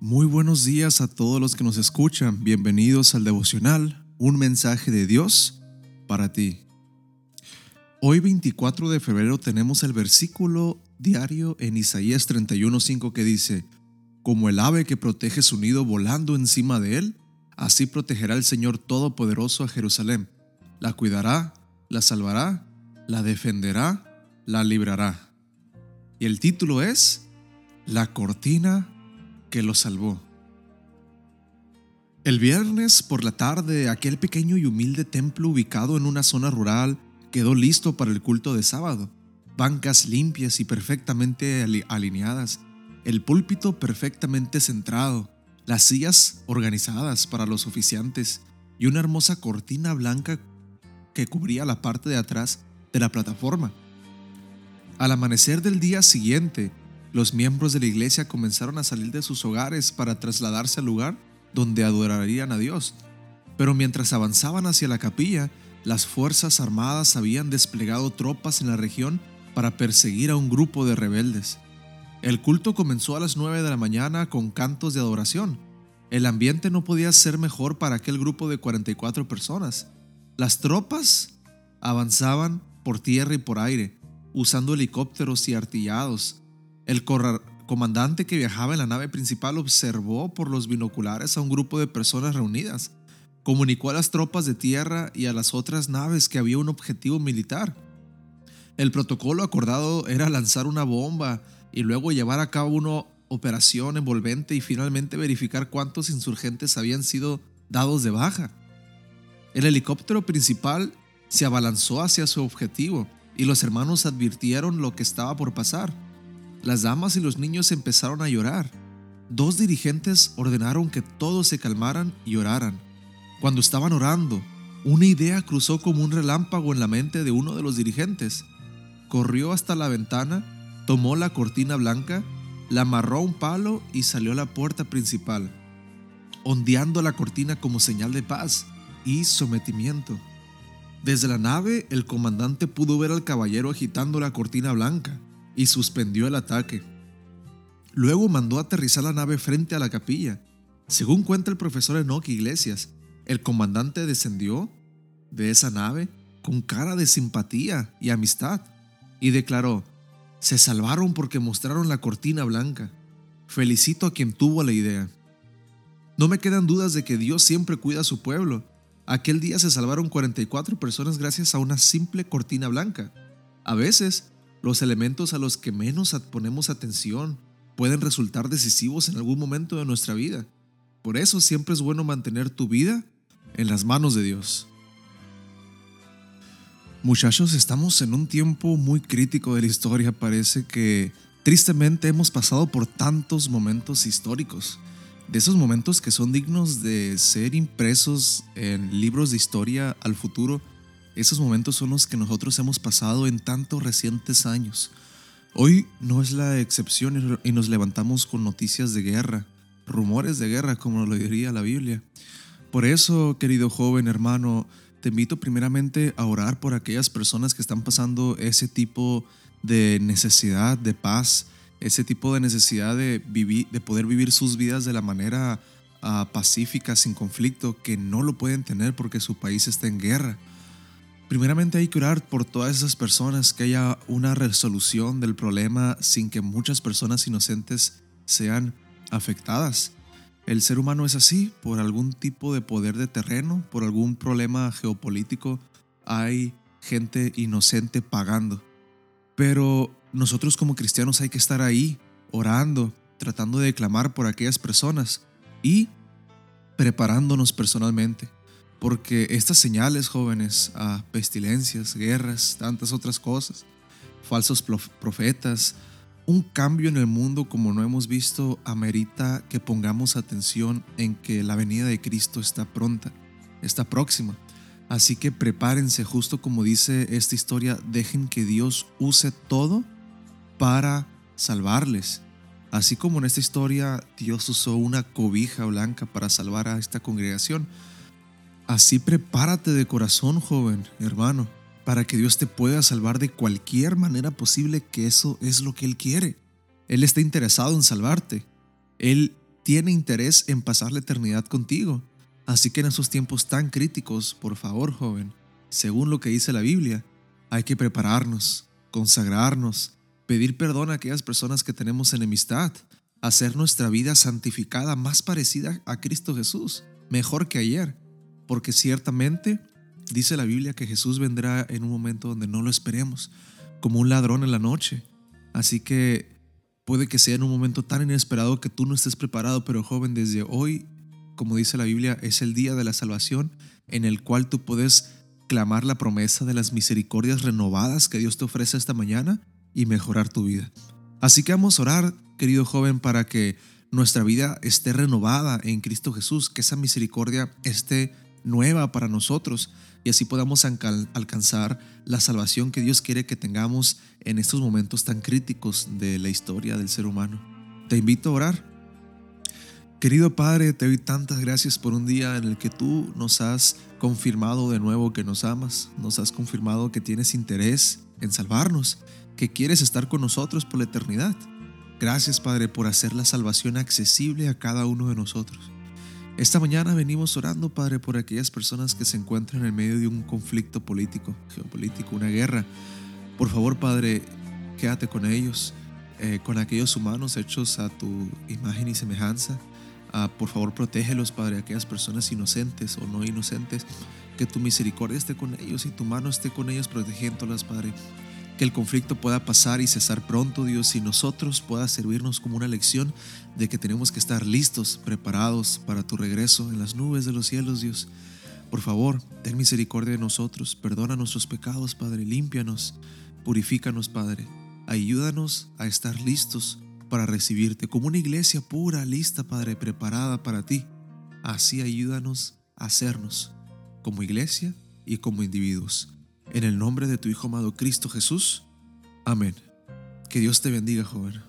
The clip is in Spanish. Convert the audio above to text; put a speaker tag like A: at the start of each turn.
A: Muy buenos días a todos los que nos escuchan. Bienvenidos al devocional, un mensaje de Dios para ti. Hoy 24 de febrero tenemos el versículo diario en Isaías 31:5 que dice, Como el ave que protege su nido volando encima de él, así protegerá el Señor Todopoderoso a Jerusalén. La cuidará, la salvará, la defenderá, la librará. Y el título es La cortina que lo salvó. El viernes por la tarde, aquel pequeño y humilde templo ubicado en una zona rural quedó listo para el culto de sábado. Bancas limpias y perfectamente alineadas, el púlpito perfectamente centrado, las sillas organizadas para los oficiantes y una hermosa cortina blanca que cubría la parte de atrás de la plataforma. Al amanecer del día siguiente, los miembros de la iglesia comenzaron a salir de sus hogares para trasladarse al lugar donde adorarían a Dios. Pero mientras avanzaban hacia la capilla, las Fuerzas Armadas habían desplegado tropas en la región para perseguir a un grupo de rebeldes. El culto comenzó a las 9 de la mañana con cantos de adoración. El ambiente no podía ser mejor para aquel grupo de 44 personas. Las tropas avanzaban por tierra y por aire, usando helicópteros y artillados, el comandante que viajaba en la nave principal observó por los binoculares a un grupo de personas reunidas. Comunicó a las tropas de tierra y a las otras naves que había un objetivo militar. El protocolo acordado era lanzar una bomba y luego llevar a cabo una operación envolvente y finalmente verificar cuántos insurgentes habían sido dados de baja. El helicóptero principal se abalanzó hacia su objetivo y los hermanos advirtieron lo que estaba por pasar. Las damas y los niños empezaron a llorar. Dos dirigentes ordenaron que todos se calmaran y oraran. Cuando estaban orando, una idea cruzó como un relámpago en la mente de uno de los dirigentes. Corrió hasta la ventana, tomó la cortina blanca, la amarró a un palo y salió a la puerta principal, ondeando la cortina como señal de paz y sometimiento. Desde la nave, el comandante pudo ver al caballero agitando la cortina blanca y suspendió el ataque. Luego mandó aterrizar la nave frente a la capilla. Según cuenta el profesor Enoch Iglesias, el comandante descendió de esa nave con cara de simpatía y amistad y declaró, se salvaron porque mostraron la cortina blanca. Felicito a quien tuvo la idea. No me quedan dudas de que Dios siempre cuida a su pueblo. Aquel día se salvaron 44 personas gracias a una simple cortina blanca. A veces los elementos a los que menos ponemos atención pueden resultar decisivos en algún momento de nuestra vida. Por eso siempre es bueno mantener tu vida en las manos de Dios. Muchachos, estamos en un tiempo muy crítico de la historia. Parece que tristemente hemos pasado por tantos momentos históricos. De esos momentos que son dignos de ser impresos en libros de historia al futuro esos momentos son los que nosotros hemos pasado en tantos recientes años. Hoy no es la excepción y nos levantamos con noticias de guerra, rumores de guerra, como lo diría la Biblia. Por eso, querido joven hermano, te invito primeramente a orar por aquellas personas que están pasando ese tipo de necesidad de paz, ese tipo de necesidad de, vivir, de poder vivir sus vidas de la manera ah, pacífica, sin conflicto, que no lo pueden tener porque su país está en guerra. Primeramente hay que orar por todas esas personas, que haya una resolución del problema sin que muchas personas inocentes sean afectadas. El ser humano es así, por algún tipo de poder de terreno, por algún problema geopolítico, hay gente inocente pagando. Pero nosotros como cristianos hay que estar ahí, orando, tratando de clamar por aquellas personas y preparándonos personalmente. Porque estas señales, jóvenes, a pestilencias, guerras, tantas otras cosas, falsos profetas, un cambio en el mundo como no hemos visto, amerita que pongamos atención en que la venida de Cristo está pronta, está próxima. Así que prepárense, justo como dice esta historia, dejen que Dios use todo para salvarles. Así como en esta historia Dios usó una cobija blanca para salvar a esta congregación, Así prepárate de corazón, joven, hermano, para que Dios te pueda salvar de cualquier manera posible, que eso es lo que Él quiere. Él está interesado en salvarte. Él tiene interés en pasar la eternidad contigo. Así que en esos tiempos tan críticos, por favor, joven, según lo que dice la Biblia, hay que prepararnos, consagrarnos, pedir perdón a aquellas personas que tenemos enemistad, hacer nuestra vida santificada más parecida a Cristo Jesús, mejor que ayer, porque ciertamente dice la Biblia que Jesús vendrá en un momento donde no lo esperemos, como un ladrón en la noche. Así que puede que sea en un momento tan inesperado que tú no estés preparado, pero joven, desde hoy, como dice la Biblia, es el día de la salvación en el cual tú puedes clamar la promesa de las misericordias renovadas que Dios te ofrece esta mañana y mejorar tu vida. Así que vamos a orar, querido joven, para que nuestra vida esté renovada en Cristo Jesús, que esa misericordia esté nueva para nosotros y así podamos alcanzar la salvación que Dios quiere que tengamos en estos momentos tan críticos de la historia del ser humano. Te invito a orar. Querido Padre, te doy tantas gracias por un día en el que tú nos has confirmado de nuevo que nos amas, nos has confirmado que tienes interés en salvarnos, que quieres estar con nosotros por la eternidad. Gracias Padre por hacer la salvación accesible a cada uno de nosotros. Esta mañana venimos orando Padre por aquellas personas que se encuentran en medio de un conflicto político, geopolítico, una guerra. Por favor Padre, quédate con ellos, eh, con aquellos humanos hechos a tu imagen y semejanza. Ah, por favor, protégelos, Padre, aquellas personas inocentes o no inocentes. Que tu misericordia esté con ellos y tu mano esté con ellos protegiéndolas, Padre que el conflicto pueda pasar y cesar pronto, Dios, y nosotros pueda servirnos como una lección de que tenemos que estar listos, preparados para tu regreso en las nubes de los cielos, Dios. Por favor, ten misericordia de nosotros, perdona nuestros pecados, Padre, límpianos, purifícanos, Padre. Ayúdanos a estar listos para recibirte como una iglesia pura, lista, Padre, preparada para ti. Así ayúdanos a hacernos como iglesia y como individuos. En el nombre de tu Hijo amado Cristo Jesús. Amén. Que Dios te bendiga, joven.